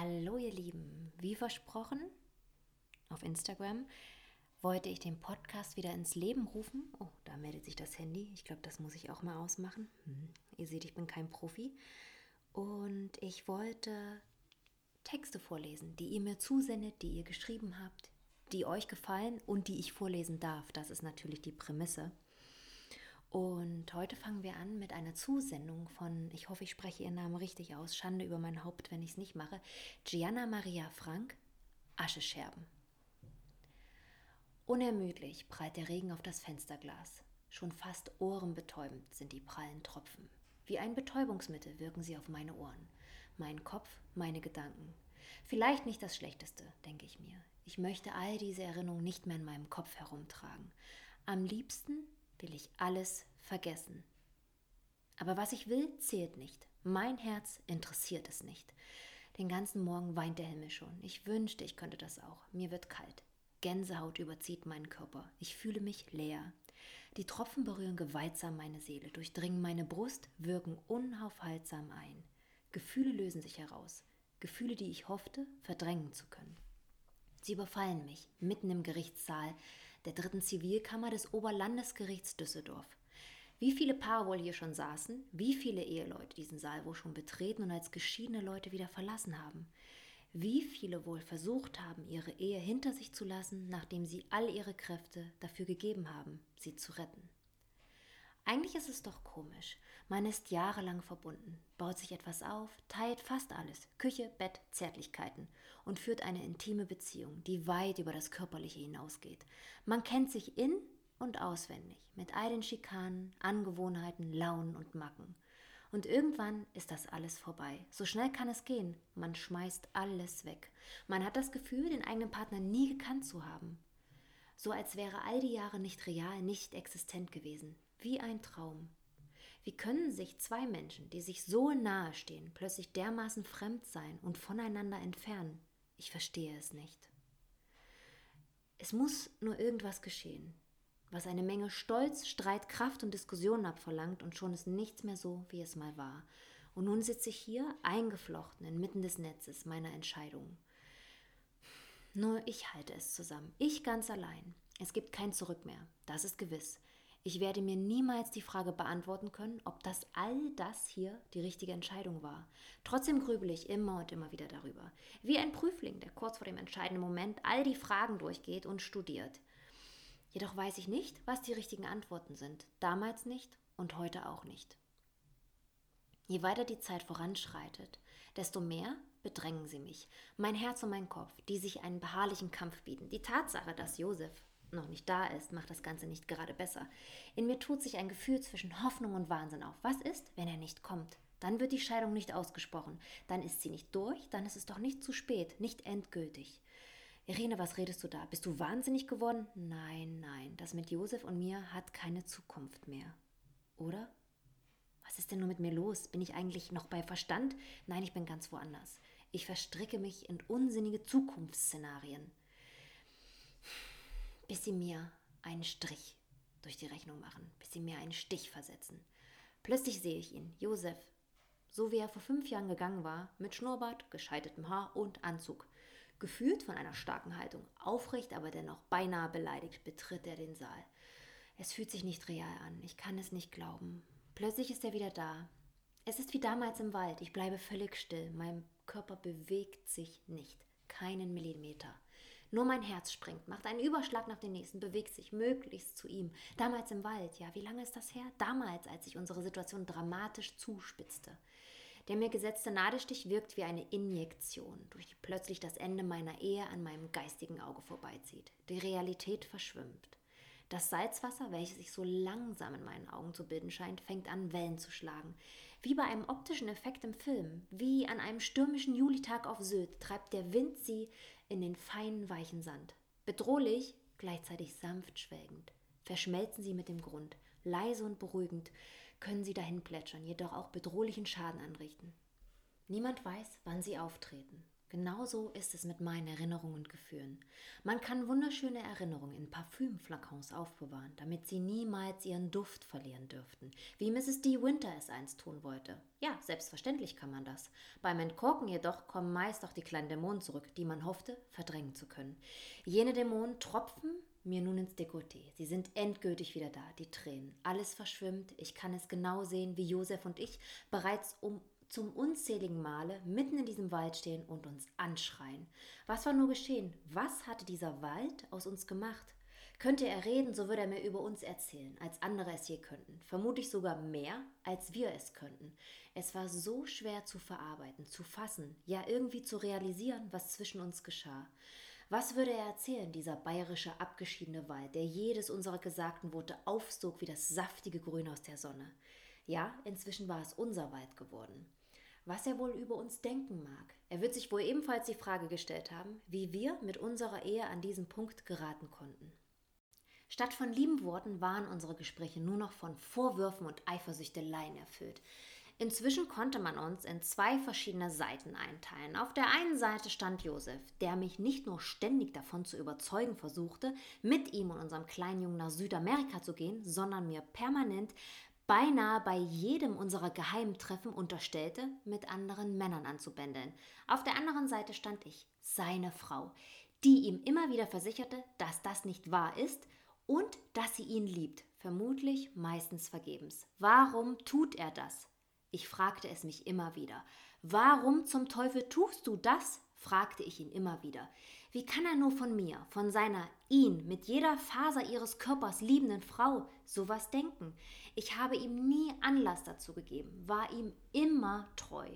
Hallo ihr Lieben, wie versprochen auf Instagram wollte ich den Podcast wieder ins Leben rufen. Oh, da meldet sich das Handy. Ich glaube, das muss ich auch mal ausmachen. Hm. Ihr seht, ich bin kein Profi. Und ich wollte Texte vorlesen, die ihr mir zusendet, die ihr geschrieben habt, die euch gefallen und die ich vorlesen darf. Das ist natürlich die Prämisse. Und heute fangen wir an mit einer Zusendung von, ich hoffe, ich spreche ihren Namen richtig aus, Schande über mein Haupt, wenn ich es nicht mache, Gianna Maria Frank, Aschescherben. Unermüdlich prallt der Regen auf das Fensterglas. Schon fast ohrenbetäubend sind die prallen Tropfen. Wie ein Betäubungsmittel wirken sie auf meine Ohren, meinen Kopf, meine Gedanken. Vielleicht nicht das Schlechteste, denke ich mir. Ich möchte all diese Erinnerungen nicht mehr in meinem Kopf herumtragen. Am liebsten will ich alles vergessen. Aber was ich will, zählt nicht. Mein Herz interessiert es nicht. Den ganzen Morgen weint der Himmel schon. Ich wünschte, ich könnte das auch. Mir wird kalt. Gänsehaut überzieht meinen Körper. Ich fühle mich leer. Die Tropfen berühren gewaltsam meine Seele, durchdringen meine Brust, wirken unaufhaltsam ein. Gefühle lösen sich heraus. Gefühle, die ich hoffte, verdrängen zu können. Sie überfallen mich mitten im Gerichtssaal der dritten Zivilkammer des Oberlandesgerichts Düsseldorf. Wie viele Paare wohl hier schon saßen, wie viele Eheleute diesen Saal wohl schon betreten und als geschiedene Leute wieder verlassen haben. Wie viele wohl versucht haben, ihre Ehe hinter sich zu lassen, nachdem sie all ihre Kräfte dafür gegeben haben, sie zu retten. Eigentlich ist es doch komisch. Man ist jahrelang verbunden, baut sich etwas auf, teilt fast alles, Küche, Bett, Zärtlichkeiten und führt eine intime Beziehung, die weit über das Körperliche hinausgeht. Man kennt sich in und auswendig, mit all den Schikanen, Angewohnheiten, Launen und Macken. Und irgendwann ist das alles vorbei. So schnell kann es gehen. Man schmeißt alles weg. Man hat das Gefühl, den eigenen Partner nie gekannt zu haben. So als wäre all die Jahre nicht real, nicht existent gewesen wie ein Traum. Wie können sich zwei Menschen, die sich so nahe stehen, plötzlich dermaßen fremd sein und voneinander entfernen? Ich verstehe es nicht. Es muss nur irgendwas geschehen, was eine Menge Stolz, Streit, Kraft und Diskussionen abverlangt und schon ist nichts mehr so, wie es mal war. Und nun sitze ich hier, eingeflochten inmitten des Netzes meiner Entscheidungen. Nur ich halte es zusammen, ich ganz allein. Es gibt kein Zurück mehr, das ist gewiss. Ich werde mir niemals die Frage beantworten können, ob das all das hier die richtige Entscheidung war. Trotzdem grübel ich immer und immer wieder darüber. Wie ein Prüfling, der kurz vor dem entscheidenden Moment all die Fragen durchgeht und studiert. Jedoch weiß ich nicht, was die richtigen Antworten sind. Damals nicht und heute auch nicht. Je weiter die Zeit voranschreitet, desto mehr bedrängen sie mich, mein Herz und mein Kopf, die sich einen beharrlichen Kampf bieten. Die Tatsache, dass Josef noch nicht da ist, macht das Ganze nicht gerade besser. In mir tut sich ein Gefühl zwischen Hoffnung und Wahnsinn auf. Was ist, wenn er nicht kommt? Dann wird die Scheidung nicht ausgesprochen. Dann ist sie nicht durch, dann ist es doch nicht zu spät, nicht endgültig. Irene, was redest du da? Bist du wahnsinnig geworden? Nein, nein, das mit Josef und mir hat keine Zukunft mehr. Oder? Was ist denn nur mit mir los? Bin ich eigentlich noch bei Verstand? Nein, ich bin ganz woanders. Ich verstricke mich in unsinnige Zukunftsszenarien bis sie mir einen Strich durch die Rechnung machen, bis sie mir einen Stich versetzen. Plötzlich sehe ich ihn, Josef, so wie er vor fünf Jahren gegangen war, mit Schnurrbart, gescheiteltem Haar und Anzug. Gefühlt von einer starken Haltung, aufrecht, aber dennoch beinahe beleidigt, betritt er den Saal. Es fühlt sich nicht real an, ich kann es nicht glauben. Plötzlich ist er wieder da. Es ist wie damals im Wald, ich bleibe völlig still, mein Körper bewegt sich nicht, keinen Millimeter. Nur mein Herz springt, macht einen Überschlag nach dem nächsten, bewegt sich möglichst zu ihm. Damals im Wald, ja, wie lange ist das her? Damals, als sich unsere Situation dramatisch zuspitzte. Der mir gesetzte Nadelstich wirkt wie eine Injektion, durch die plötzlich das Ende meiner Ehe an meinem geistigen Auge vorbeizieht. Die Realität verschwimmt. Das Salzwasser, welches sich so langsam in meinen Augen zu bilden scheint, fängt an, Wellen zu schlagen. Wie bei einem optischen Effekt im Film, wie an einem stürmischen Julitag auf Sylt, treibt der Wind sie in den feinen, weichen Sand. Bedrohlich, gleichzeitig sanft schwelgend. Verschmelzen sie mit dem Grund. Leise und beruhigend können sie dahin plätschern, jedoch auch bedrohlichen Schaden anrichten. Niemand weiß, wann sie auftreten. Genauso ist es mit meinen Erinnerungen und Gefühlen. Man kann wunderschöne Erinnerungen in Parfümflakons aufbewahren, damit sie niemals ihren Duft verlieren dürften, wie Mrs. D. Winter es einst tun wollte. Ja, selbstverständlich kann man das. Beim Entkorken jedoch kommen meist auch die kleinen Dämonen zurück, die man hoffte, verdrängen zu können. Jene Dämonen tropfen mir nun ins Dekolleté. Sie sind endgültig wieder da, die Tränen. Alles verschwimmt. Ich kann es genau sehen, wie Josef und ich bereits um zum unzähligen Male mitten in diesem Wald stehen und uns anschreien. Was war nur geschehen? Was hatte dieser Wald aus uns gemacht? Könnte er reden, so würde er mir über uns erzählen, als andere es je könnten. Vermutlich sogar mehr, als wir es könnten. Es war so schwer zu verarbeiten, zu fassen, ja irgendwie zu realisieren, was zwischen uns geschah. Was würde er erzählen, dieser bayerische abgeschiedene Wald, der jedes unserer gesagten Worte aufsog wie das saftige Grün aus der Sonne? Ja, inzwischen war es unser Wald geworden. Was er wohl über uns denken mag. Er wird sich wohl ebenfalls die Frage gestellt haben, wie wir mit unserer Ehe an diesen Punkt geraten konnten. Statt von lieben Worten waren unsere Gespräche nur noch von Vorwürfen und Eifersüchteleien erfüllt. Inzwischen konnte man uns in zwei verschiedene Seiten einteilen. Auf der einen Seite stand Josef, der mich nicht nur ständig davon zu überzeugen versuchte, mit ihm und unserem kleinen Jungen nach Südamerika zu gehen, sondern mir permanent beinahe bei jedem unserer geheimen Treffen unterstellte, mit anderen Männern anzubändeln. Auf der anderen Seite stand ich, seine Frau, die ihm immer wieder versicherte, dass das nicht wahr ist und dass sie ihn liebt, vermutlich meistens vergebens. Warum tut er das? Ich fragte es mich immer wieder. Warum zum Teufel tust du das? fragte ich ihn immer wieder. Wie kann er nur von mir, von seiner ihn mit jeder Faser ihres Körpers liebenden Frau sowas denken? Ich habe ihm nie Anlass dazu gegeben, war ihm immer treu.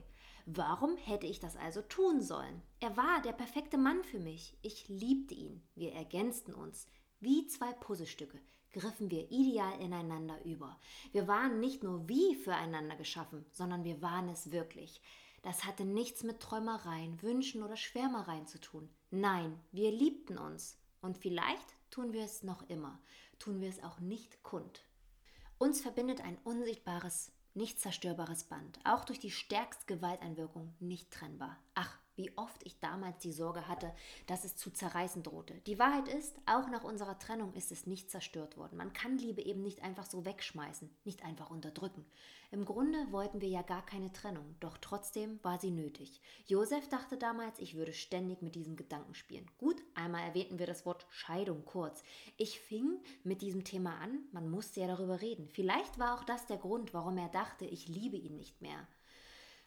Warum hätte ich das also tun sollen? Er war der perfekte Mann für mich. Ich liebte ihn. Wir ergänzten uns wie zwei Puzzlestücke griffen wir ideal ineinander über. Wir waren nicht nur wie füreinander geschaffen, sondern wir waren es wirklich. Das hatte nichts mit Träumereien, Wünschen oder Schwärmereien zu tun. Nein, wir liebten uns. Und vielleicht tun wir es noch immer, tun wir es auch nicht kund. Uns verbindet ein unsichtbares, nicht zerstörbares Band, auch durch die stärkste Gewalteinwirkung nicht trennbar. Ach, wie oft ich damals die Sorge hatte, dass es zu zerreißen drohte. Die Wahrheit ist, auch nach unserer Trennung ist es nicht zerstört worden. Man kann Liebe eben nicht einfach so wegschmeißen, nicht einfach unterdrücken. Im Grunde wollten wir ja gar keine Trennung, doch trotzdem war sie nötig. Josef dachte damals, ich würde ständig mit diesem Gedanken spielen. Gut, einmal erwähnten wir das Wort Scheidung kurz. Ich fing mit diesem Thema an, man musste ja darüber reden. Vielleicht war auch das der Grund, warum er dachte, ich liebe ihn nicht mehr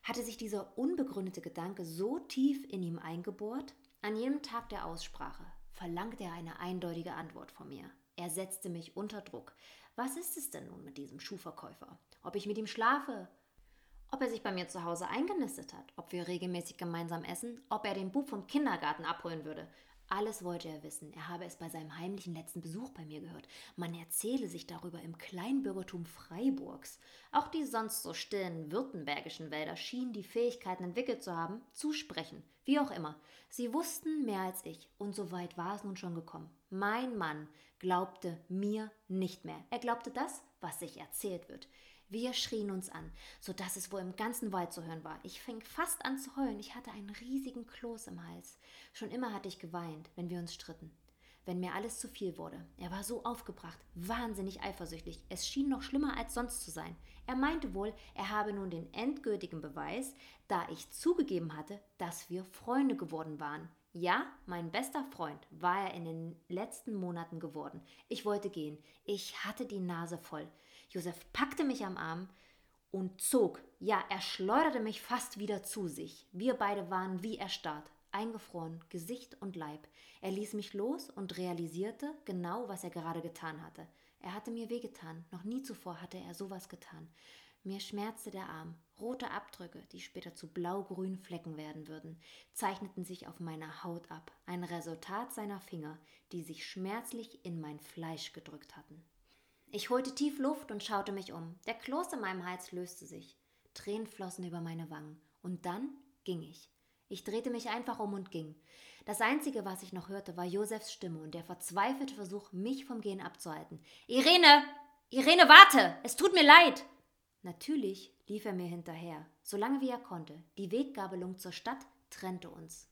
hatte sich dieser unbegründete Gedanke so tief in ihm eingebohrt, an jedem Tag der Aussprache verlangte er eine eindeutige Antwort von mir. Er setzte mich unter Druck. Was ist es denn nun mit diesem Schuhverkäufer? Ob ich mit ihm schlafe? Ob er sich bei mir zu Hause eingenistet hat? Ob wir regelmäßig gemeinsam essen? Ob er den Bub vom Kindergarten abholen würde? Alles wollte er wissen. Er habe es bei seinem heimlichen letzten Besuch bei mir gehört. Man erzähle sich darüber im Kleinbürgertum Freiburgs. Auch die sonst so stillen württembergischen Wälder schienen die Fähigkeiten entwickelt zu haben, zu sprechen. Wie auch immer. Sie wussten mehr als ich. Und so weit war es nun schon gekommen. Mein Mann glaubte mir nicht mehr. Er glaubte das, was sich erzählt wird. Wir schrien uns an, so dass es wohl im ganzen Wald zu hören war. Ich fing fast an zu heulen. Ich hatte einen riesigen Kloß im Hals. Schon immer hatte ich geweint, wenn wir uns stritten. Wenn mir alles zu viel wurde. Er war so aufgebracht, wahnsinnig eifersüchtig. Es schien noch schlimmer als sonst zu sein. Er meinte wohl, er habe nun den endgültigen Beweis, da ich zugegeben hatte, dass wir Freunde geworden waren. Ja, mein bester Freund war er in den letzten Monaten geworden. Ich wollte gehen. Ich hatte die Nase voll. Josef packte mich am Arm und zog, ja, er schleuderte mich fast wieder zu sich. Wir beide waren wie erstarrt, eingefroren, Gesicht und Leib. Er ließ mich los und realisierte genau, was er gerade getan hatte. Er hatte mir wehgetan, noch nie zuvor hatte er sowas getan. Mir schmerzte der Arm. Rote Abdrücke, die später zu blau-grünen Flecken werden würden, zeichneten sich auf meiner Haut ab, ein Resultat seiner Finger, die sich schmerzlich in mein Fleisch gedrückt hatten. Ich holte tief Luft und schaute mich um. Der Kloß in meinem Hals löste sich. Tränen flossen über meine Wangen. Und dann ging ich. Ich drehte mich einfach um und ging. Das Einzige, was ich noch hörte, war Josefs Stimme und der verzweifelte Versuch, mich vom Gehen abzuhalten. Irene! Irene, warte! Es tut mir leid! Natürlich lief er mir hinterher, solange wie er konnte. Die Weggabelung zur Stadt trennte uns.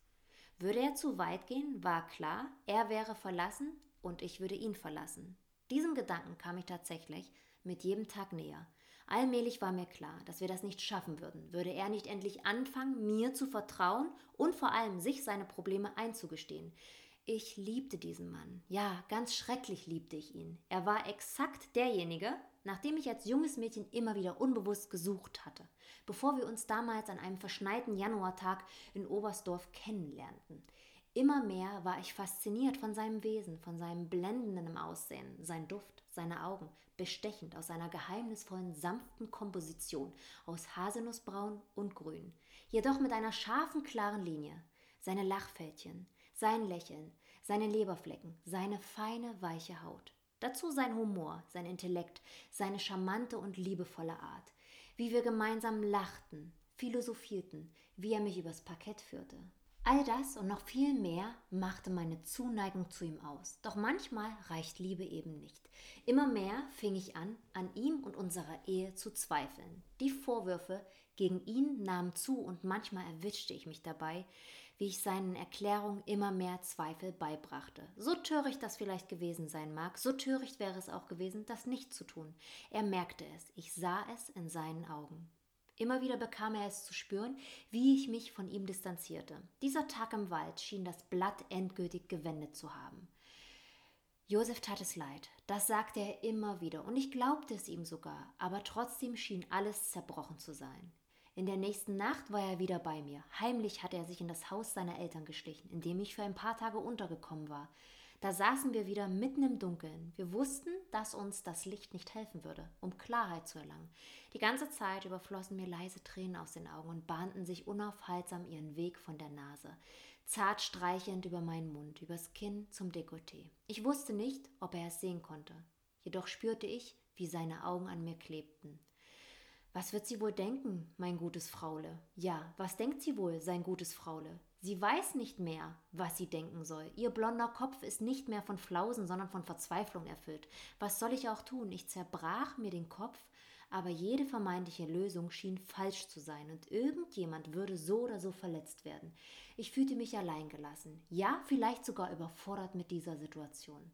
Würde er zu weit gehen, war klar, er wäre verlassen und ich würde ihn verlassen. Diesem Gedanken kam ich tatsächlich mit jedem Tag näher. Allmählich war mir klar, dass wir das nicht schaffen würden, würde er nicht endlich anfangen, mir zu vertrauen und vor allem sich seine Probleme einzugestehen. Ich liebte diesen Mann. Ja, ganz schrecklich liebte ich ihn. Er war exakt derjenige, nach dem ich als junges Mädchen immer wieder unbewusst gesucht hatte, bevor wir uns damals an einem verschneiten Januartag in Oberstdorf kennenlernten. Immer mehr war ich fasziniert von seinem Wesen, von seinem blendenden Aussehen, sein Duft, seine Augen, bestechend aus seiner geheimnisvollen, sanften Komposition aus Haselnussbraun und Grün, jedoch mit einer scharfen, klaren Linie. Seine Lachfältchen, sein Lächeln, seine Leberflecken, seine feine, weiche Haut. Dazu sein Humor, sein Intellekt, seine charmante und liebevolle Art. Wie wir gemeinsam lachten, philosophierten, wie er mich übers Parkett führte. All das und noch viel mehr machte meine Zuneigung zu ihm aus. Doch manchmal reicht Liebe eben nicht. Immer mehr fing ich an, an ihm und unserer Ehe zu zweifeln. Die Vorwürfe gegen ihn nahmen zu und manchmal erwischte ich mich dabei, wie ich seinen Erklärungen immer mehr Zweifel beibrachte. So töricht das vielleicht gewesen sein mag, so töricht wäre es auch gewesen, das nicht zu tun. Er merkte es, ich sah es in seinen Augen. Immer wieder bekam er es zu spüren, wie ich mich von ihm distanzierte. Dieser Tag im Wald schien das Blatt endgültig gewendet zu haben. Josef tat es leid, das sagte er immer wieder, und ich glaubte es ihm sogar, aber trotzdem schien alles zerbrochen zu sein. In der nächsten Nacht war er wieder bei mir. Heimlich hatte er sich in das Haus seiner Eltern geschlichen, in dem ich für ein paar Tage untergekommen war. Da saßen wir wieder mitten im Dunkeln. Wir wussten, dass uns das Licht nicht helfen würde, um Klarheit zu erlangen. Die ganze Zeit überflossen mir leise Tränen aus den Augen und bahnten sich unaufhaltsam ihren Weg von der Nase, zart streichend über meinen Mund, übers Kinn zum Dekolleté. Ich wusste nicht, ob er es sehen konnte. Jedoch spürte ich, wie seine Augen an mir klebten. Was wird sie wohl denken, mein gutes Fraule? Ja, was denkt sie wohl, sein gutes Fraule? Sie weiß nicht mehr, was sie denken soll. Ihr blonder Kopf ist nicht mehr von Flausen, sondern von Verzweiflung erfüllt. Was soll ich auch tun? Ich zerbrach mir den Kopf, aber jede vermeintliche Lösung schien falsch zu sein und irgendjemand würde so oder so verletzt werden. Ich fühlte mich alleingelassen, ja, vielleicht sogar überfordert mit dieser Situation.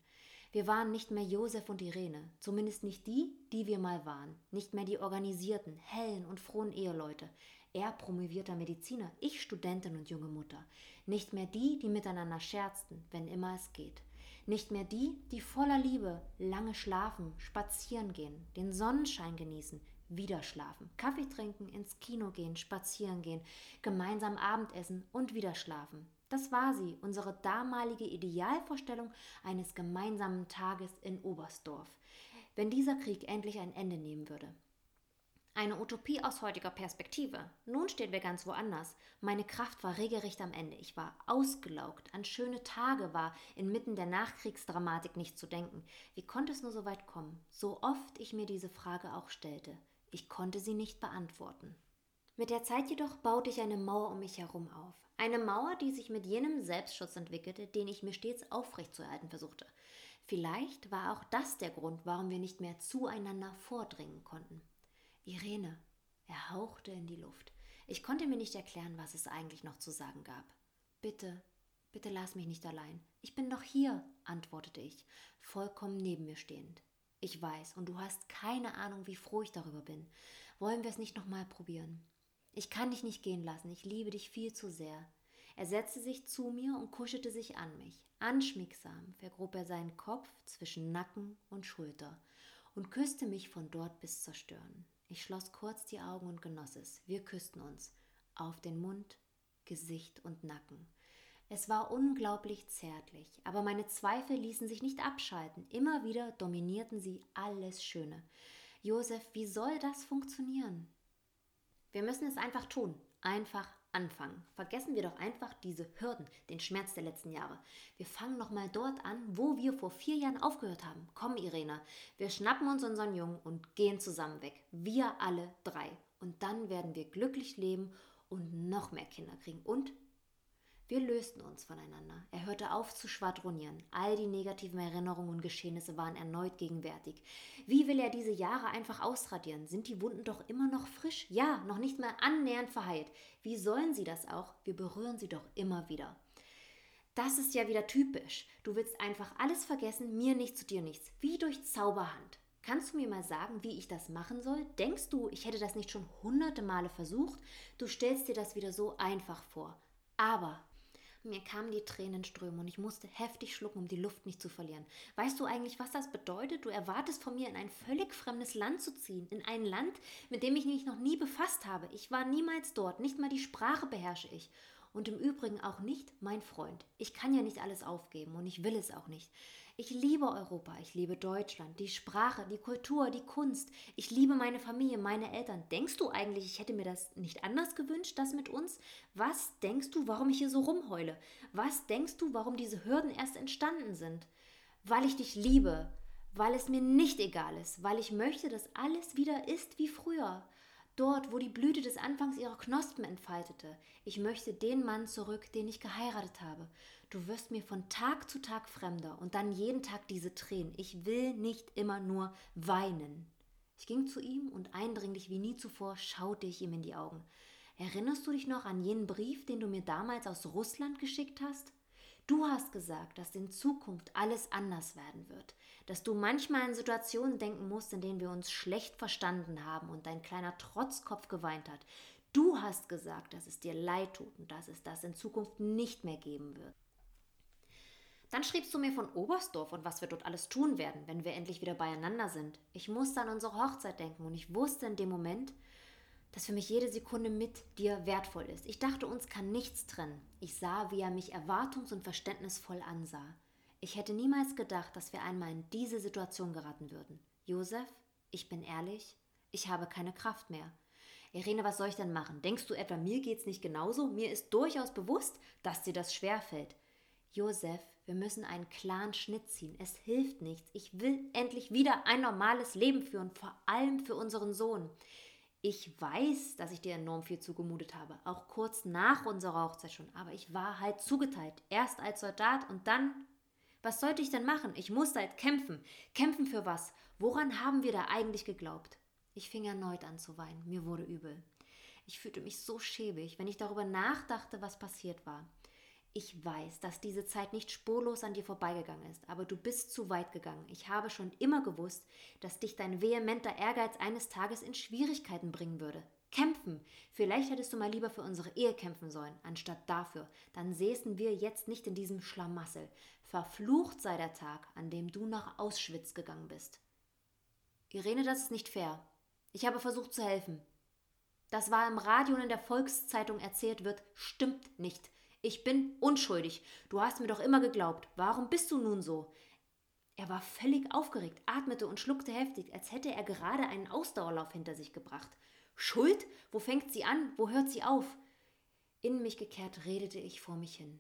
Wir waren nicht mehr Josef und Irene, zumindest nicht die, die wir mal waren, nicht mehr die organisierten, hellen und frohen Eheleute. Er promovierter Mediziner, ich Studentin und junge Mutter. Nicht mehr die, die miteinander scherzten, wenn immer es geht. Nicht mehr die, die voller Liebe lange schlafen, spazieren gehen, den Sonnenschein genießen, wieder schlafen, Kaffee trinken, ins Kino gehen, spazieren gehen, gemeinsam Abendessen und wieder schlafen. Das war sie, unsere damalige Idealvorstellung eines gemeinsamen Tages in Oberstdorf, wenn dieser Krieg endlich ein Ende nehmen würde. Eine Utopie aus heutiger Perspektive. Nun stehen wir ganz woanders. Meine Kraft war regelrecht am Ende. Ich war ausgelaugt. An schöne Tage war inmitten der Nachkriegsdramatik nicht zu denken. Wie konnte es nur so weit kommen? So oft ich mir diese Frage auch stellte. Ich konnte sie nicht beantworten. Mit der Zeit jedoch baute ich eine Mauer um mich herum auf. Eine Mauer, die sich mit jenem Selbstschutz entwickelte, den ich mir stets aufrechtzuerhalten versuchte. Vielleicht war auch das der Grund, warum wir nicht mehr zueinander vordringen konnten. Irene. Er hauchte in die Luft. Ich konnte mir nicht erklären, was es eigentlich noch zu sagen gab. Bitte, bitte lass mich nicht allein. Ich bin doch hier, antwortete ich, vollkommen neben mir stehend. Ich weiß, und du hast keine Ahnung, wie froh ich darüber bin. Wollen wir es nicht nochmal probieren? Ich kann dich nicht gehen lassen, ich liebe dich viel zu sehr. Er setzte sich zu mir und kuschelte sich an mich. Anschmiegsam vergrub er seinen Kopf zwischen Nacken und Schulter und küsste mich von dort bis zur Stirn. Ich schloss kurz die Augen und genoss es. Wir küssten uns. Auf den Mund, Gesicht und Nacken. Es war unglaublich zärtlich, aber meine Zweifel ließen sich nicht abschalten. Immer wieder dominierten sie alles Schöne. Josef, wie soll das funktionieren? Wir müssen es einfach tun. Einfach anfangen. Vergessen wir doch einfach diese Hürden, den Schmerz der letzten Jahre. Wir fangen nochmal dort an, wo wir vor vier Jahren aufgehört haben. Komm, Irene, wir schnappen uns unseren Jungen und gehen zusammen weg. Wir alle drei. Und dann werden wir glücklich leben und noch mehr Kinder kriegen. Und wir lösten uns voneinander. Er hörte auf zu schwadronieren. All die negativen Erinnerungen und Geschehnisse waren erneut gegenwärtig. Wie will er diese Jahre einfach ausradieren? Sind die Wunden doch immer noch frisch? Ja, noch nicht mal annähernd verheilt. Wie sollen sie das auch? Wir berühren sie doch immer wieder. Das ist ja wieder typisch. Du willst einfach alles vergessen, mir nichts zu dir nichts. Wie durch Zauberhand. Kannst du mir mal sagen, wie ich das machen soll? Denkst du, ich hätte das nicht schon hunderte Male versucht? Du stellst dir das wieder so einfach vor. Aber mir kamen die Tränenströme und ich musste heftig schlucken, um die Luft nicht zu verlieren. Weißt du eigentlich, was das bedeutet? Du erwartest von mir, in ein völlig fremdes Land zu ziehen. In ein Land, mit dem ich mich noch nie befasst habe. Ich war niemals dort. Nicht mal die Sprache beherrsche ich und im Übrigen auch nicht mein Freund. Ich kann ja nicht alles aufgeben und ich will es auch nicht. Ich liebe Europa, ich liebe Deutschland, die Sprache, die Kultur, die Kunst. Ich liebe meine Familie, meine Eltern. Denkst du eigentlich, ich hätte mir das nicht anders gewünscht, das mit uns? Was denkst du, warum ich hier so rumheule? Was denkst du, warum diese Hürden erst entstanden sind? Weil ich dich liebe, weil es mir nicht egal ist, weil ich möchte, dass alles wieder ist wie früher dort, wo die Blüte des Anfangs ihre Knospen entfaltete. Ich möchte den Mann zurück, den ich geheiratet habe. Du wirst mir von Tag zu Tag fremder und dann jeden Tag diese Tränen. Ich will nicht immer nur weinen. Ich ging zu ihm und eindringlich wie nie zuvor schaute ich ihm in die Augen. Erinnerst du dich noch an jenen Brief, den du mir damals aus Russland geschickt hast? Du hast gesagt, dass in Zukunft alles anders werden wird, dass du manchmal an Situationen denken musst, in denen wir uns schlecht verstanden haben und dein kleiner Trotzkopf geweint hat. Du hast gesagt, dass es dir leid tut und dass es das in Zukunft nicht mehr geben wird. Dann schriebst du mir von Oberstdorf und was wir dort alles tun werden, wenn wir endlich wieder beieinander sind. Ich musste an unsere Hochzeit denken und ich wusste in dem Moment, dass für mich jede Sekunde mit dir wertvoll ist. Ich dachte, uns kann nichts trennen. Ich sah, wie er mich erwartungs- und verständnisvoll ansah. Ich hätte niemals gedacht, dass wir einmal in diese Situation geraten würden. Josef, ich bin ehrlich, ich habe keine Kraft mehr. Irene, was soll ich denn machen? Denkst du etwa, mir geht's nicht genauso? Mir ist durchaus bewusst, dass dir das schwerfällt. Josef, wir müssen einen klaren Schnitt ziehen. Es hilft nichts. Ich will endlich wieder ein normales Leben führen, vor allem für unseren Sohn. Ich weiß, dass ich dir enorm viel zugemutet habe, auch kurz nach unserer Hochzeit schon, aber ich war halt zugeteilt. Erst als Soldat und dann. Was sollte ich denn machen? Ich musste halt kämpfen. Kämpfen für was? Woran haben wir da eigentlich geglaubt? Ich fing erneut an zu weinen. Mir wurde übel. Ich fühlte mich so schäbig, wenn ich darüber nachdachte, was passiert war. Ich weiß, dass diese Zeit nicht spurlos an dir vorbeigegangen ist, aber du bist zu weit gegangen. Ich habe schon immer gewusst, dass dich dein vehementer Ehrgeiz eines Tages in Schwierigkeiten bringen würde. Kämpfen! Vielleicht hättest du mal lieber für unsere Ehe kämpfen sollen, anstatt dafür. Dann säßen wir jetzt nicht in diesem Schlamassel. Verflucht sei der Tag, an dem du nach Auschwitz gegangen bist. Irene, das ist nicht fair. Ich habe versucht zu helfen. Das war im Radio und in der Volkszeitung erzählt wird, stimmt nicht. Ich bin unschuldig. Du hast mir doch immer geglaubt. Warum bist du nun so? Er war völlig aufgeregt, atmete und schluckte heftig, als hätte er gerade einen Ausdauerlauf hinter sich gebracht. Schuld? Wo fängt sie an? Wo hört sie auf? In mich gekehrt redete ich vor mich hin,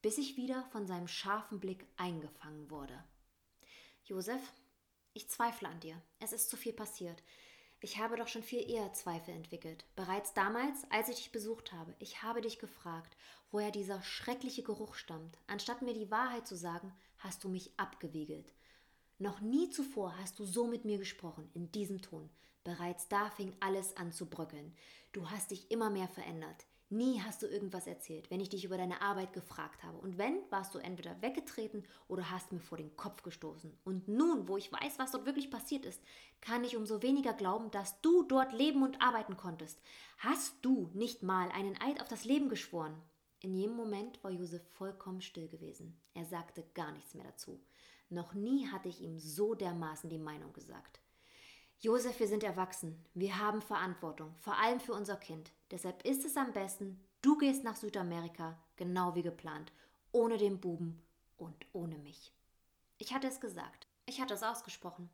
bis ich wieder von seinem scharfen Blick eingefangen wurde. Josef, ich zweifle an dir. Es ist zu viel passiert. Ich habe doch schon viel eher Zweifel entwickelt. Bereits damals, als ich dich besucht habe. Ich habe dich gefragt, woher dieser schreckliche Geruch stammt. Anstatt mir die Wahrheit zu sagen, hast du mich abgewiegelt. Noch nie zuvor hast du so mit mir gesprochen, in diesem Ton. Bereits da fing alles an zu bröckeln. Du hast dich immer mehr verändert. Nie hast du irgendwas erzählt, wenn ich dich über deine Arbeit gefragt habe. Und wenn, warst du entweder weggetreten oder hast mir vor den Kopf gestoßen. Und nun, wo ich weiß, was dort wirklich passiert ist, kann ich umso weniger glauben, dass du dort leben und arbeiten konntest. Hast du nicht mal einen Eid auf das Leben geschworen? In jedem Moment war Josef vollkommen still gewesen. Er sagte gar nichts mehr dazu. Noch nie hatte ich ihm so dermaßen die Meinung gesagt. Josef, wir sind erwachsen. Wir haben Verantwortung, vor allem für unser Kind. Deshalb ist es am besten, du gehst nach Südamerika, genau wie geplant, ohne den Buben und ohne mich. Ich hatte es gesagt. Ich hatte es ausgesprochen.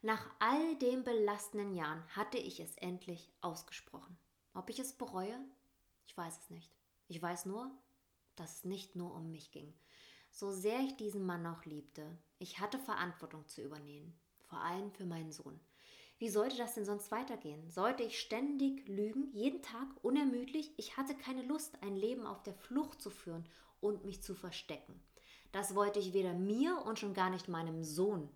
Nach all den belastenden Jahren hatte ich es endlich ausgesprochen. Ob ich es bereue? Ich weiß es nicht. Ich weiß nur, dass es nicht nur um mich ging. So sehr ich diesen Mann auch liebte, ich hatte Verantwortung zu übernehmen, vor allem für meinen Sohn. Wie sollte das denn sonst weitergehen? Sollte ich ständig lügen, jeden Tag unermüdlich? Ich hatte keine Lust, ein Leben auf der Flucht zu führen und mich zu verstecken. Das wollte ich weder mir und schon gar nicht meinem Sohn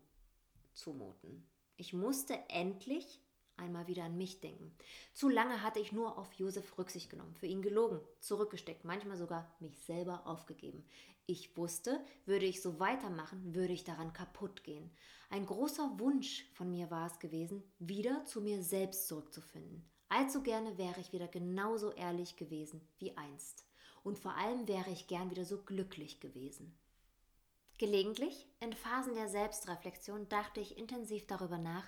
zumuten. Ich musste endlich einmal wieder an mich denken. Zu lange hatte ich nur auf Josef Rücksicht genommen, für ihn gelogen, zurückgesteckt, manchmal sogar mich selber aufgegeben. Ich wusste, würde ich so weitermachen, würde ich daran kaputt gehen. Ein großer Wunsch von mir war es gewesen, wieder zu mir selbst zurückzufinden. Allzu gerne wäre ich wieder genauso ehrlich gewesen wie einst. Und vor allem wäre ich gern wieder so glücklich gewesen. Gelegentlich, in Phasen der Selbstreflexion, dachte ich intensiv darüber nach,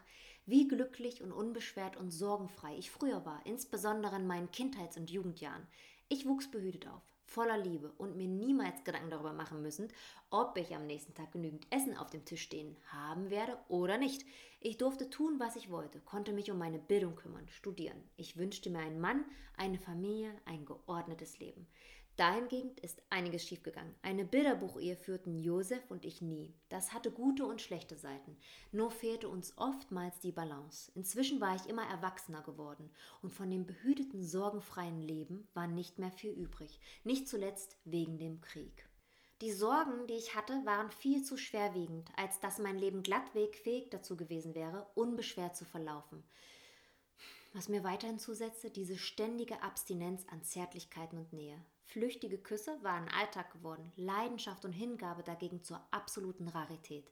wie glücklich und unbeschwert und sorgenfrei ich früher war, insbesondere in meinen Kindheits- und Jugendjahren. Ich wuchs behütet auf, voller Liebe und mir niemals Gedanken darüber machen müssen, ob ich am nächsten Tag genügend Essen auf dem Tisch stehen haben werde oder nicht. Ich durfte tun, was ich wollte, konnte mich um meine Bildung kümmern, studieren. Ich wünschte mir einen Mann, eine Familie, ein geordnetes Leben. Dahingegen ist einiges schiefgegangen. Eine Bilderbuchehe führten Josef und ich nie. Das hatte gute und schlechte Seiten. Nur fehlte uns oftmals die Balance. Inzwischen war ich immer erwachsener geworden und von dem behüteten, sorgenfreien Leben war nicht mehr viel übrig. Nicht zuletzt wegen dem Krieg. Die Sorgen, die ich hatte, waren viel zu schwerwiegend, als dass mein Leben glattweg fähig dazu gewesen wäre, unbeschwert zu verlaufen. Was mir weiterhin zusetzte, diese ständige Abstinenz an Zärtlichkeiten und Nähe. Flüchtige Küsse waren Alltag geworden, Leidenschaft und Hingabe dagegen zur absoluten Rarität.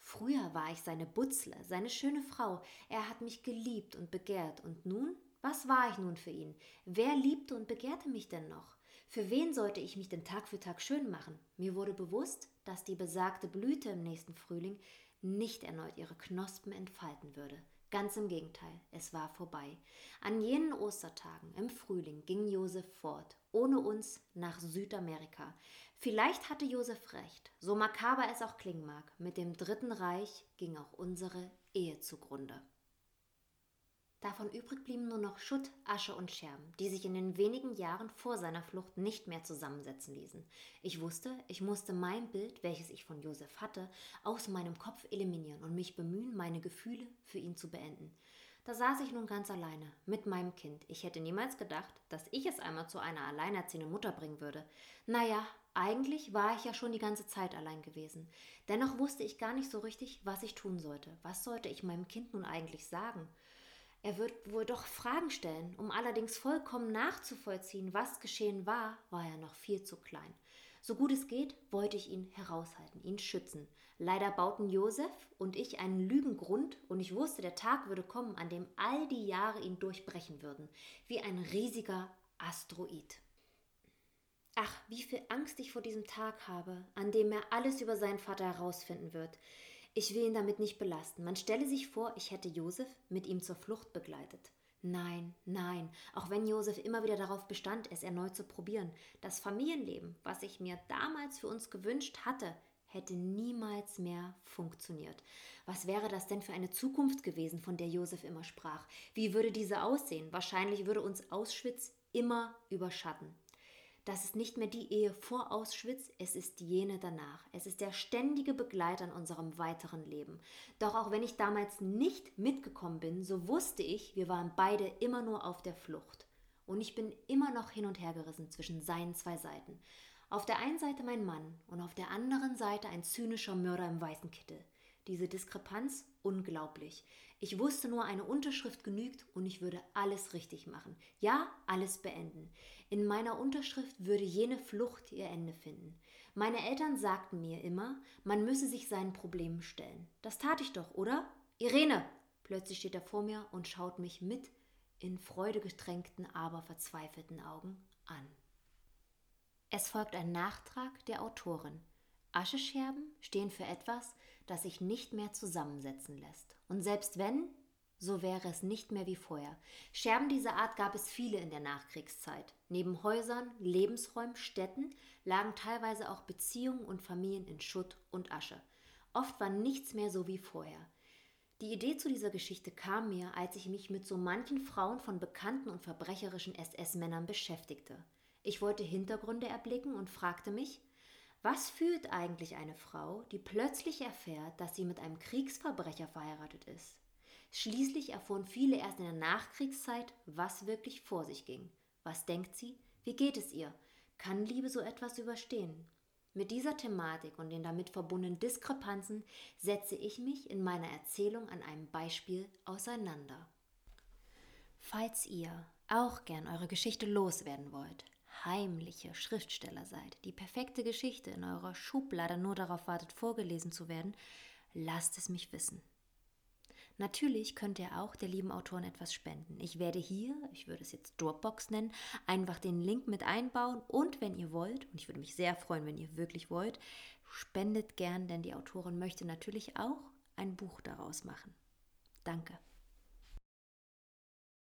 Früher war ich seine Butzle, seine schöne Frau. Er hat mich geliebt und begehrt. Und nun? Was war ich nun für ihn? Wer liebte und begehrte mich denn noch? Für wen sollte ich mich denn Tag für Tag schön machen? Mir wurde bewusst, dass die besagte Blüte im nächsten Frühling nicht erneut ihre Knospen entfalten würde. Ganz im Gegenteil, es war vorbei. An jenen Ostertagen im Frühling ging Josef fort, ohne uns nach Südamerika. Vielleicht hatte Josef recht, so makaber es auch klingen mag. Mit dem Dritten Reich ging auch unsere Ehe zugrunde. Davon übrig blieben nur noch Schutt, Asche und Scherben, die sich in den wenigen Jahren vor seiner Flucht nicht mehr zusammensetzen ließen. Ich wusste, ich musste mein Bild, welches ich von Josef hatte, aus meinem Kopf eliminieren und mich bemühen, meine Gefühle für ihn zu beenden. Da saß ich nun ganz alleine mit meinem Kind. Ich hätte niemals gedacht, dass ich es einmal zu einer alleinerziehenden Mutter bringen würde. Naja, eigentlich war ich ja schon die ganze Zeit allein gewesen. Dennoch wusste ich gar nicht so richtig, was ich tun sollte. Was sollte ich meinem Kind nun eigentlich sagen? Er wird wohl doch Fragen stellen, um allerdings vollkommen nachzuvollziehen, was geschehen war, war er noch viel zu klein. So gut es geht, wollte ich ihn heraushalten, ihn schützen. Leider bauten Josef und ich einen Lügengrund und ich wusste, der Tag würde kommen, an dem all die Jahre ihn durchbrechen würden, wie ein riesiger Asteroid. Ach, wie viel Angst ich vor diesem Tag habe, an dem er alles über seinen Vater herausfinden wird. Ich will ihn damit nicht belasten. Man stelle sich vor, ich hätte Josef mit ihm zur Flucht begleitet. Nein, nein, auch wenn Josef immer wieder darauf bestand, es erneut zu probieren. Das Familienleben, was ich mir damals für uns gewünscht hatte, hätte niemals mehr funktioniert. Was wäre das denn für eine Zukunft gewesen, von der Josef immer sprach? Wie würde diese aussehen? Wahrscheinlich würde uns Auschwitz immer überschatten. Das ist nicht mehr die Ehe vor Auschwitz, es ist jene danach. Es ist der ständige Begleiter in unserem weiteren Leben. Doch auch wenn ich damals nicht mitgekommen bin, so wusste ich, wir waren beide immer nur auf der Flucht. Und ich bin immer noch hin und her gerissen zwischen seinen zwei Seiten. Auf der einen Seite mein Mann und auf der anderen Seite ein zynischer Mörder im weißen Kittel. Diese Diskrepanz unglaublich. Ich wusste nur, eine Unterschrift genügt und ich würde alles richtig machen. Ja, alles beenden. In meiner Unterschrift würde jene Flucht ihr Ende finden. Meine Eltern sagten mir immer, man müsse sich seinen Problemen stellen. Das tat ich doch, oder? Irene! Plötzlich steht er vor mir und schaut mich mit in freudegetränkten, aber verzweifelten Augen an. Es folgt ein Nachtrag der Autorin. Aschescherben stehen für etwas, das sich nicht mehr zusammensetzen lässt. Und selbst wenn, so wäre es nicht mehr wie vorher. Scherben dieser Art gab es viele in der Nachkriegszeit. Neben Häusern, Lebensräumen, Städten lagen teilweise auch Beziehungen und Familien in Schutt und Asche. Oft war nichts mehr so wie vorher. Die Idee zu dieser Geschichte kam mir, als ich mich mit so manchen Frauen von bekannten und verbrecherischen SS-Männern beschäftigte. Ich wollte Hintergründe erblicken und fragte mich, was fühlt eigentlich eine Frau, die plötzlich erfährt, dass sie mit einem Kriegsverbrecher verheiratet ist? Schließlich erfuhren viele erst in der Nachkriegszeit, was wirklich vor sich ging. Was denkt sie? Wie geht es ihr? Kann Liebe so etwas überstehen? Mit dieser Thematik und den damit verbundenen Diskrepanzen setze ich mich in meiner Erzählung an einem Beispiel auseinander. Falls ihr auch gern eure Geschichte loswerden wollt, heimliche Schriftsteller seid, die perfekte Geschichte in eurer Schublade nur darauf wartet, vorgelesen zu werden, lasst es mich wissen. Natürlich könnt ihr auch der lieben Autorin etwas spenden. Ich werde hier, ich würde es jetzt Dropbox nennen, einfach den Link mit einbauen und wenn ihr wollt, und ich würde mich sehr freuen, wenn ihr wirklich wollt, spendet gern, denn die Autorin möchte natürlich auch ein Buch daraus machen. Danke.